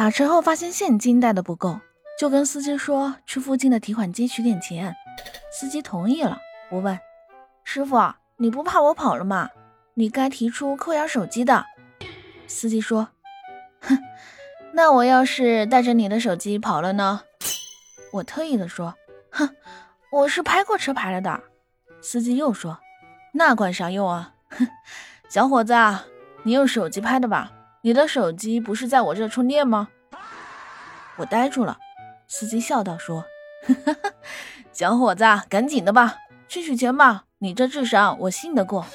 打车后发现现金带的不够，就跟司机说去附近的提款机取点钱。司机同意了。我问师傅：“你不怕我跑了吗？你该提出扣押手机的。”司机说：“哼，那我要是带着你的手机跑了呢？”我特意的说：“哼，我是拍过车牌了的。”司机又说：“那管啥用啊？哼，小伙子，你用手机拍的吧？你的手机不是在我这充电吗？”我呆住了。司机笑道：“说，小伙子，赶紧的吧，去取钱吧。你这智商，我信得过。”